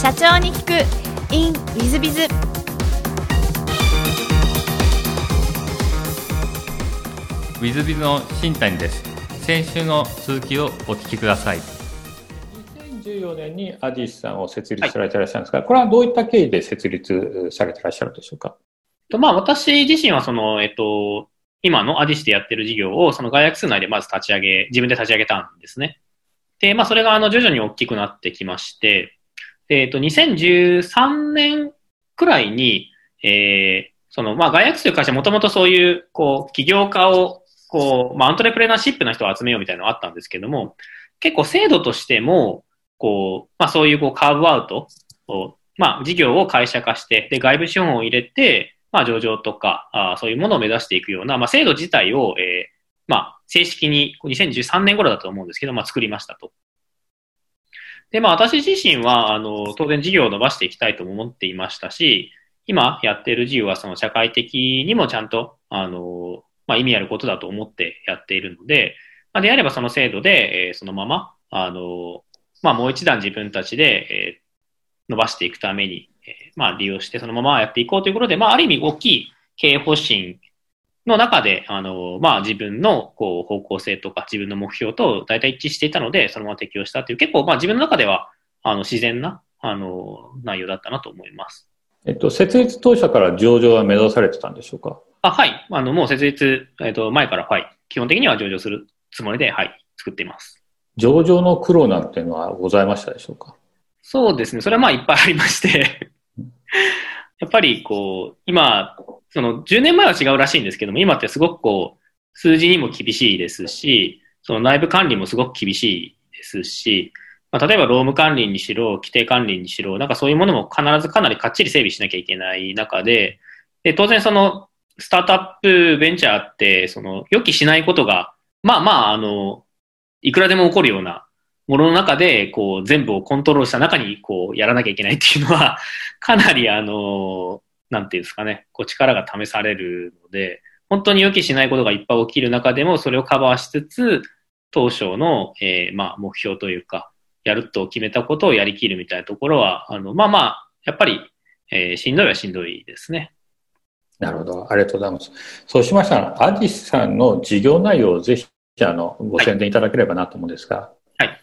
社長に聞く in ウィズビズウィズビズの新谷です。先週の続きをお聞きください。2014年にアディスさんを設立されていらっしゃるんですが、これはどういった経緯で設立されていらっしゃるでしょうか？とまあ、私自身はその、えっと、今のアディスでやってる事業を、その外役数内でまず立ち上げ、自分で立ち上げたんですね。で、まあ、それがあの徐々に大きくなってきまして、でえっと、2013年くらいに、えー、その、まあ、外役という会社もともとそういう、こう、起業家を、こう、まあ、アントレプレナーシップな人を集めようみたいなのがあったんですけども、結構制度としても、こう、まあ、そういうこうカーブアウトを、まあ、事業を会社化して、で、外部資本を入れて、まあ、上場とか、あそういうものを目指していくような、まあ、制度自体を、えー、まあ、正式に2013年頃だと思うんですけど、まあ、作りましたと。で、まあ、私自身は、あの、当然事業を伸ばしていきたいとも思っていましたし、今やっている事業は、その社会的にもちゃんと、あの、まあ、意味あることだと思ってやっているので、まあ、であればその制度で、えー、そのまま、あの、まあ、もう一段自分たちで、えー、伸ばしていくために、えー、まあ、利用してそのままやっていこうということで、まあ、ある意味大きい経営方針の中で、あの、まあ、自分の、こう、方向性とか自分の目標と大体一致していたので、そのまま適用したという、結構、まあ、自分の中では、あの、自然な、あの、内容だったなと思います。えっと、設立当初から上場は目指されてたんでしょうか？あ、はい。あの、もう設立、えっと、前から、はい。基本的には上場するつもりで、はい。作っています。上場の苦労なんていうのはございましたでしょうか？そうですね。それはまあいっぱいありましてやっぱりこう、今、その10年前は違うらしいんですけども、今ってすごくこう、数字にも厳しいですし、その内部管理もすごく厳しいですし、まあ、例えば労務管理にしろ、規定管理にしろ、なんかそういうものも必ずかなりかっちり整備しなきゃいけない中で、で当然その、スタートアップベンチャーって、その、予期しないことが、まあまあ、あの、いくらでも起こるようなものの中で、こう、全部をコントロールした中に、こう、やらなきゃいけないっていうのは、かなり、あの、なんていうんですかね、こう、力が試されるので、本当に予期しないことがいっぱい起きる中でも、それをカバーしつつ、当初の、えー、まあ、目標というか、やると決めたことをやりきるみたいなところは、あの、まあまあ、やっぱり、えー、しんどいはしんどいですね。なるほど。ありがとうございます。そうしましたら、アディスさんの事業内容をぜひ、あの、ご宣伝いただければなと思うんですが。はい。わ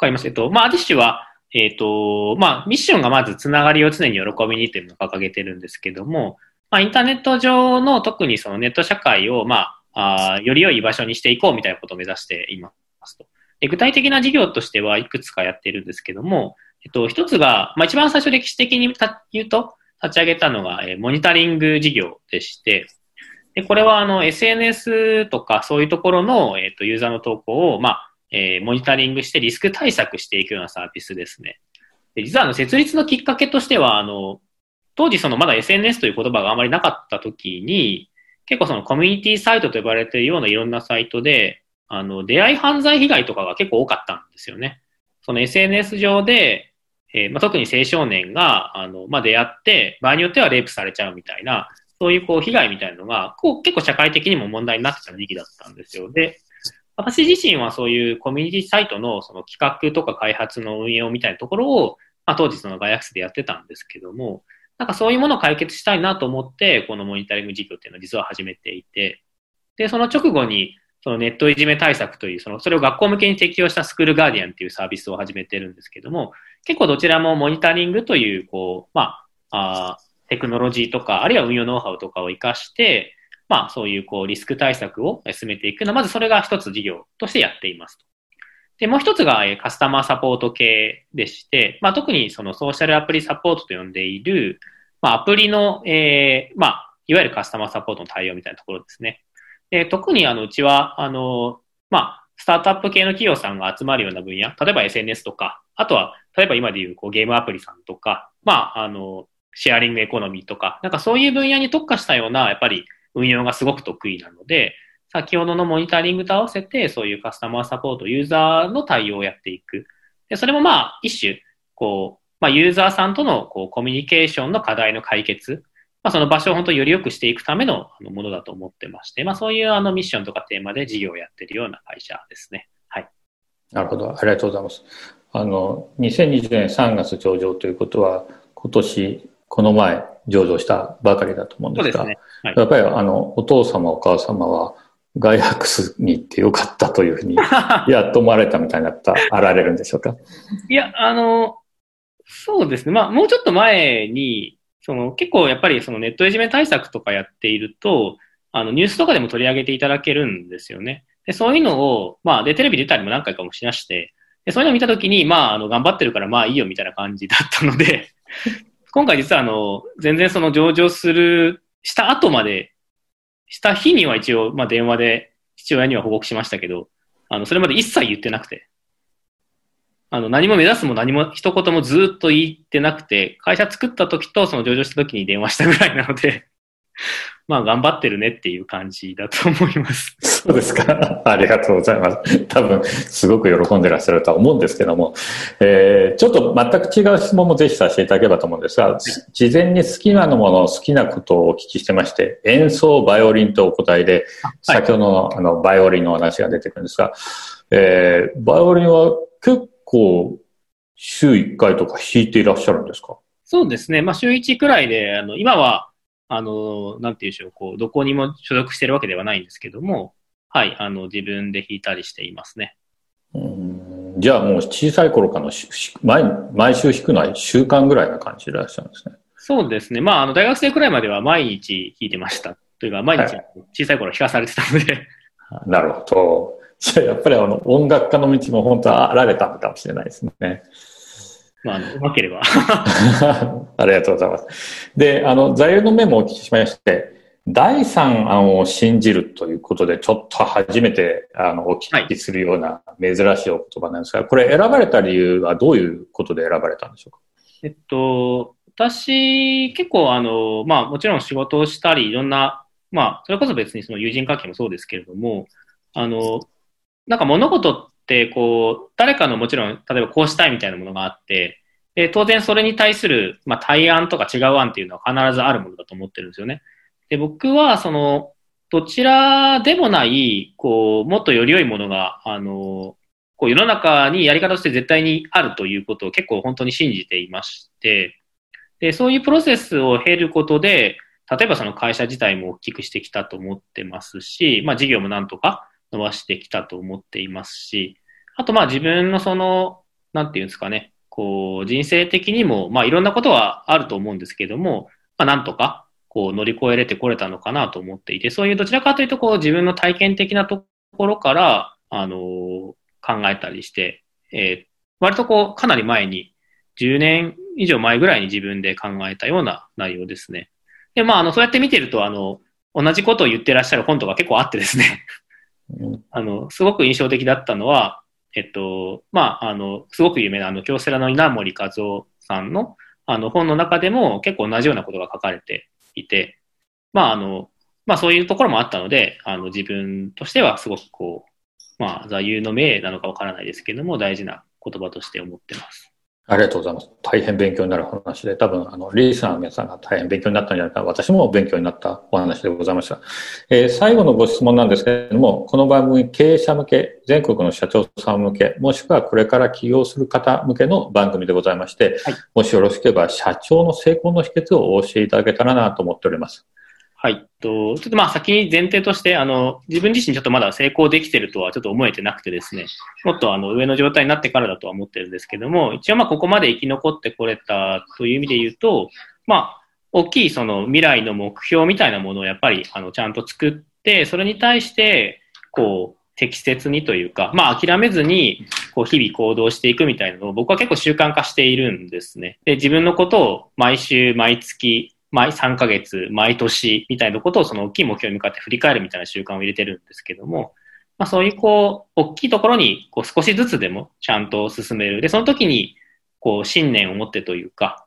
かります。えっと、まあ、アディッシュは、えっと、まあ、ミッションがまずつながりを常に喜びにというのを掲げてるんですけども、まあ、インターネット上の特にそのネット社会を、まあ、あより良い場所にしていこうみたいなことを目指していますと。で具体的な事業としてはいくつかやってるんですけども、えっと、一つが、まあ、一番最初歴史的に言うと、立ち上げたのが、えー、モニタリング事業でして、で、これはあの SNS とかそういうところの、えっ、とユーザーの投稿を、まあ、えー、モニタリングしてリスク対策していくようなサービスですね。で実はあの設立のきっかけとしては、あの、当時そのまだ SNS という言葉があまりなかった時に、結構そのコミュニティサイトと呼ばれているようないろんなサイトで、あの、出会い犯罪被害とかが結構多かったんですよね。その SNS 上で、えーまあ、特に青少年が、あの、まあ、出会って、場合によってはレイプされちゃうみたいな、そういうこう被害みたいなのが、こう結構社会的にも問題になってた時期だったんですよ。で、私自身はそういうコミュニティサイトのその企画とか開発の運用みたいなところを、まあ、当時その外役室でやってたんですけども、なんかそういうものを解決したいなと思って、このモニタリング事業っていうのを実は始めていて、で、その直後に、そのネットいじめ対策という、その、それを学校向けに適用したスクールガーディアンっていうサービスを始めてるんですけども、結構どちらもモニタリングという、こう、まあ、あテクノロジーとか、あるいは運用ノウハウとかを活かして、まあ、そういう、こう、リスク対策を進めていくのは。まずそれが一つ事業としてやっています。で、もう一つが、カスタマーサポート系でして、まあ、特にそのソーシャルアプリサポートと呼んでいる、まあ、アプリの、えー、まあ、いわゆるカスタマーサポートの対応みたいなところですね。で、特にあの、うちは、あの、まあ、スタートアップ系の企業さんが集まるような分野、例えば SNS とか、あとは、例えば今でいうこうゲームアプリさんとか、まあ、あの、シェアリングエコノミーとか、なんかそういう分野に特化したような、やっぱり運用がすごく得意なので、先ほどのモニタリングと合わせて、そういうカスタマーサポート、ユーザーの対応をやっていく。で、それもまあ、一種、こう、まあ、ユーザーさんとのこうコミュニケーションの課題の解決、まあ、その場所を本当により良くしていくためのものだと思ってまして、まあ、そういうあのミッションとかテーマで事業をやっているような会社ですね。はい。なるほど。ありがとうございます。あの、2020年3月上場ということは、今年、この前、上場したばかりだと思うんですが、すねはいやっぱりあの、お父様、お母様は、ガイハックスに行ってよかったというふうに、やっと思われたみたいになった、あられるんでしょうか？いや、あの、そうですね。まあ、もうちょっと前に、その結構やっぱりそのネットいじめ対策とかやっていると、あのニュースとかでも取り上げていただけるんですよね。で、そういうのを、まあ、で、テレビ出たりも何回かもしまして、で、そういうのを見たときに、まあ、あの、頑張ってるからまあいいよみたいな感じだったので、今回実はあの、全然その上場する、した後まで、した日には一応、まあ電話で父親には報告しましたけど、あの、それまで一切言ってなくて、あの、何も目指すも何も一言もずっと言ってなくて、会社作った時とその上場した時に電話したぐらいなので、まあ頑張ってるねっていう感じだと思います。そうですか。ありがとうございます。多分、すごく喜んでらっしゃるとは思うんですけども、えー、ちょっと全く違う質問もぜひさせていただければと思うんですが、事前に好きなもの、好きなことをお聞きしてまして、演奏、バイオリンとお答えで、はい先ほどのあのバイオリンのお話が出てくるんですが、えー、バイオリンは結構週1回とか弾いていらっしゃるんですか？そうですね。まあ週1くらいで、あの、今は、あの、なんていうんでしょう、こう、どこにも所属してるわけではないんですけども、はい、あの、自分で弾いたりしていますね。うんじゃあもう小さい頃からの毎毎週弾くのは1週間ぐらいな感じでいらっしゃるんですね。そうですね。まあ、あの、大学生くらいまでは毎日弾いてました。というか、毎日は小さい頃弾かされてたので、なるほど。じゃあやっぱりあの音楽家の道も本当はあられたのかもしれないですね。まあ、あの、うまければ。ありがとうございます。で、あの、座右の銘もお聞きしまして、第三案を信じるということで、ちょっと初めてあのお聞きするような珍しいお言葉なんですが、これ選ばれた理由はどういうことで選ばれたんでしょうか？えっと、私、結構あの、まあもちろん仕事をしたり、いろんな、まあ、それこそ別にその友人関係もそうですけれども、あの、なんか物事って、こう、誰かのもちろん、例えばこうしたいみたいなものがあって、で、当然それに対する、まあ対案とか違う案っていうのは必ずあるものだと思ってるんですよね。で、僕は、その、どちらでもない、こう、もっとより良いものが、あの、こう世の中にやり方として絶対にあるということを結構本当に信じていまして、で、そういうプロセスを経ることで、例えばその会社自体も大きくしてきたと思ってますし、まあ事業もなんとか伸ばしてきたと思っていますし、あとまあ自分のその、なんていうんですかね、こう人生的にも、まあいろんなことはあると思うんですけども、まあなんとかこう乗り越えれてこれたのかなと思っていて、そういうどちらかというとこう自分の体験的なところから、あの考えたりして、えー割とこう、かなり前に、10年以上前ぐらいに自分で考えたような内容ですね。で、まあ、あの、そうやって見てると、あの、同じことを言ってらっしゃる本とか結構あってですね、あの、すごく印象的だったのは、えっと、まあ、あの、すごく有名な、あの、京セラの稲森和夫さんの、あの、本の中でも結構同じようなことが書かれていて、まあ、あの、まあ、そういうところもあったので、あの、自分としてはすごくこう、まあ、座右の銘なのかわからないですけども、大事な言葉として思ってます。ありがとうございます。大変勉強になる話で、多分、あの、リースナーの皆さんが大変勉強になったんじゃないかな。私も勉強になったお話でございました。えー最後のご質問なんですけれども、この番組、経営者向け、全国の社長さん向け、もしくはこれから起業する方向けの番組でございまして、はいもしよろしければ、社長の成功の秘訣をお教えいただけたらなと思っております。はい。と、ちょっとまあ先に前提として、あの、自分自身ちょっとまだ成功できてるとはちょっと思えてなくてですね、もっとあの上の状態になってからだとは思ってるんですけども、一応まあここまで生き残ってこれたという意味で言うと、まあ、大きいその未来の目標みたいなものをやっぱりあのちゃんと作って、それに対して、こう、適切にというか、まあ諦めずに、こう日々行動していくみたいなのを僕は結構習慣化しているんですね。で、自分のことを毎週、毎月、毎3ヶ月、毎年みたいなことをその大きい目標に向かって振り返るみたいな習慣を入れてるんですけども、まあそういうこう、大きいところにこう少しずつでもちゃんと進める。で、その時にこう信念を持ってというか、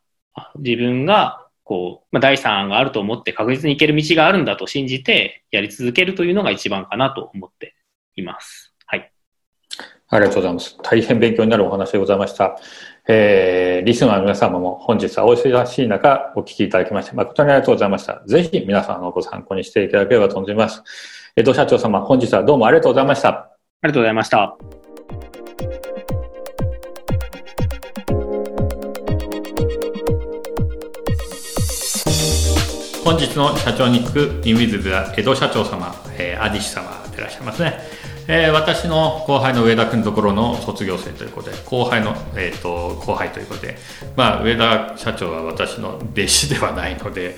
自分がこう、まあ、第三案があると思って確実に行ける道があるんだと信じてやり続けるというのが一番かなと思っています。はい。ありがとうございます。大変勉強になるお話でございました。えー、リスナーの皆様も本日はお忙しい中お聞きいただきまして誠にありがとうございました。ぜひ皆さんのご参考にしていただければと思います。江戸社長様、本日はどうもありがとうございました。ありがとうございました。本日の社長に聞くインウィズブは江戸社長様、えー、アディシ様でいらっしゃいますね。えー、私の後輩の上田君のところの卒業生ということで後輩の、えーと、後輩ということで、まあ、上田社長は私の弟子ではないので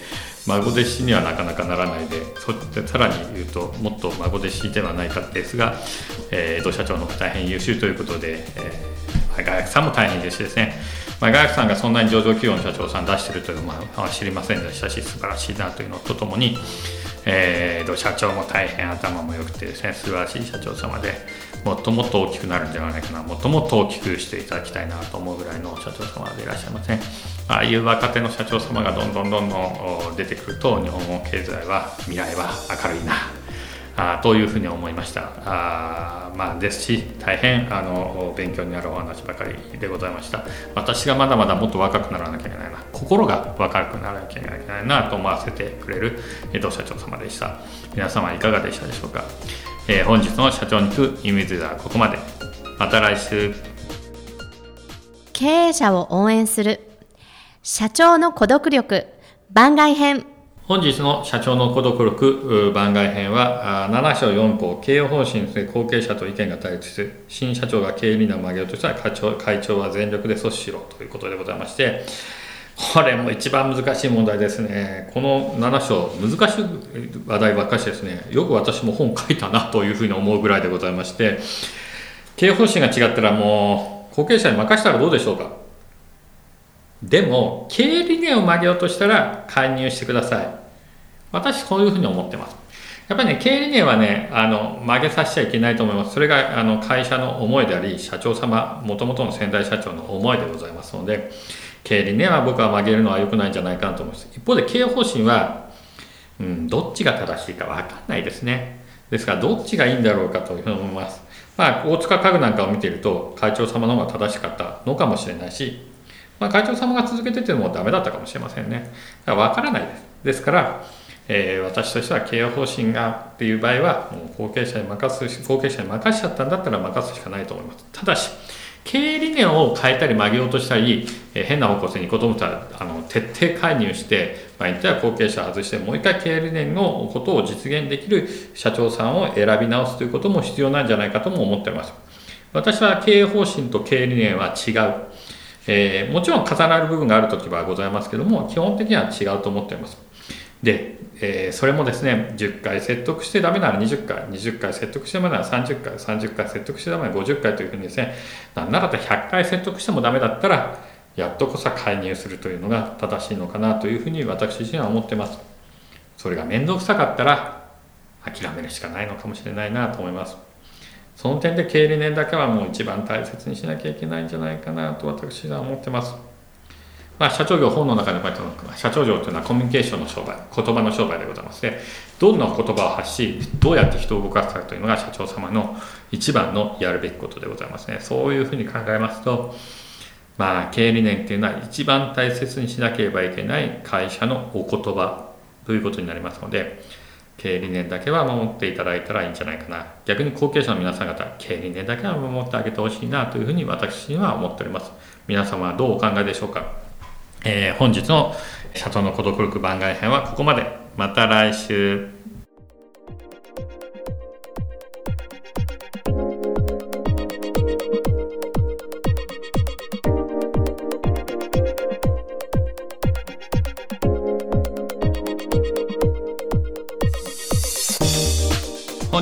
孫弟子にはなかなかならないでそさらに言うともっと孫弟子ではないかですが、えー、江戸社長の大変優秀ということで、えー、外役さんも大変優秀ですね。まあ、ガヤさんがそんなに上場企業の社長さん出してるというのは知りませんでしたし素晴らしいなというのとともに、えー、社長も大変頭も良くてですね素晴らしい社長様でもっともっと大きくなるんじゃないかなもっともっと大きくしていただきたいなと思うぐらいの社長様でいらっしゃいません、ああいう若手の社長様がどんどんどんどん出てくると日本の経済は未来は明るいな。あというふうに思いました。あ、まあ、ですし大変あの勉強になるお話ばかりでございました。私がまだまだもっと若くならなきゃいけないな。心が若くならなきゃいけないなと思わせてくれる江戸社長様でした。皆様いかがでしたでしょうか、えー、本日の社長に行くイメージはここまで。また来週。経営者を応援する。社長の孤独力番外編。本日の社長の孤独力番外編は7章4項経営方針で後継者と意見が対立し新社長が経営理念を曲げようとしたら会長会長は全力で阻止しろということでございましてこれも一番難しい問題ですね。この7章難しい話題ばっかしですね。よく私も本書いたなというふうに思うぐらいでございまして経営方針が違ったらもう後継者に任せたらどうでしょうか。でも経営理念を曲げようとしたら介入してください。私そういうふうに思ってます。やっぱりね経営理念はねあの曲げさせちゃいけないと思います。それがあの会社の思いであり社長様もともとの先代社長の思いでございますので経理念は僕は曲げるのは良くないんじゃないかなと思います。一方で経営方針は、うん、どっちが正しいか分かんないですね。ですからどっちがいいんだろうかというふうに思います。まあ大塚家具なんかを見ていると会長様の方が正しかったのかもしれないしまあ、会長様が続けててもダメだったかもしれませんね。だから分からないです。ですから、えー、私としては経営方針がっていう場合は、もう後継者に任す、後継者に任しちゃったんだったら任すしかないと思います。ただし、経営理念を変えたり曲げようとしたり、えー、変な方向性に行こうと思ったら、あの徹底介入して、まあ、言ったら後継者を外して、もう一回経営理念のことを実現できる社長さんを選び直すということも必要なんじゃないかとも思っています。私は経営方針と経営理念は違う。えー、もちろん重なる部分がある時はございますけども基本的には違うと思っています。で、えー、それもですね10回説得してダメなら20回20回説得してダメなら30回30回説得してダメなら50回というふうにですねなんなら100回説得してもダメだったらやっとこそ介入するというのが正しいのかなというふうに私自身は思ってます。それが面倒くさかったら諦めるしかないのかもしれないなと思います。その点で経営理念だけはもう一番大切にしなきゃいけないんじゃないかなと私は思ってます。まあ、社長業本の中で書いてある社長業というのはコミュニケーションの商売、言葉の商売でございますね。どんな言葉を発し、どうやって人を動かすかというのが社長様の一番のやるべきことでございますね。そういうふうに考えますと、まあ、経営理念っていうのは一番大切にしなければいけない会社のお言葉ということになりますので、経営理念だけは守っていただいたらいいんじゃないかな。逆に後継者の皆さん方経営理念だけは守ってあげてほしいなというふうに私には思っております。皆様はどうお考えでしょうか、えー、本日の社長の孤独力番外編はここまで。また来週。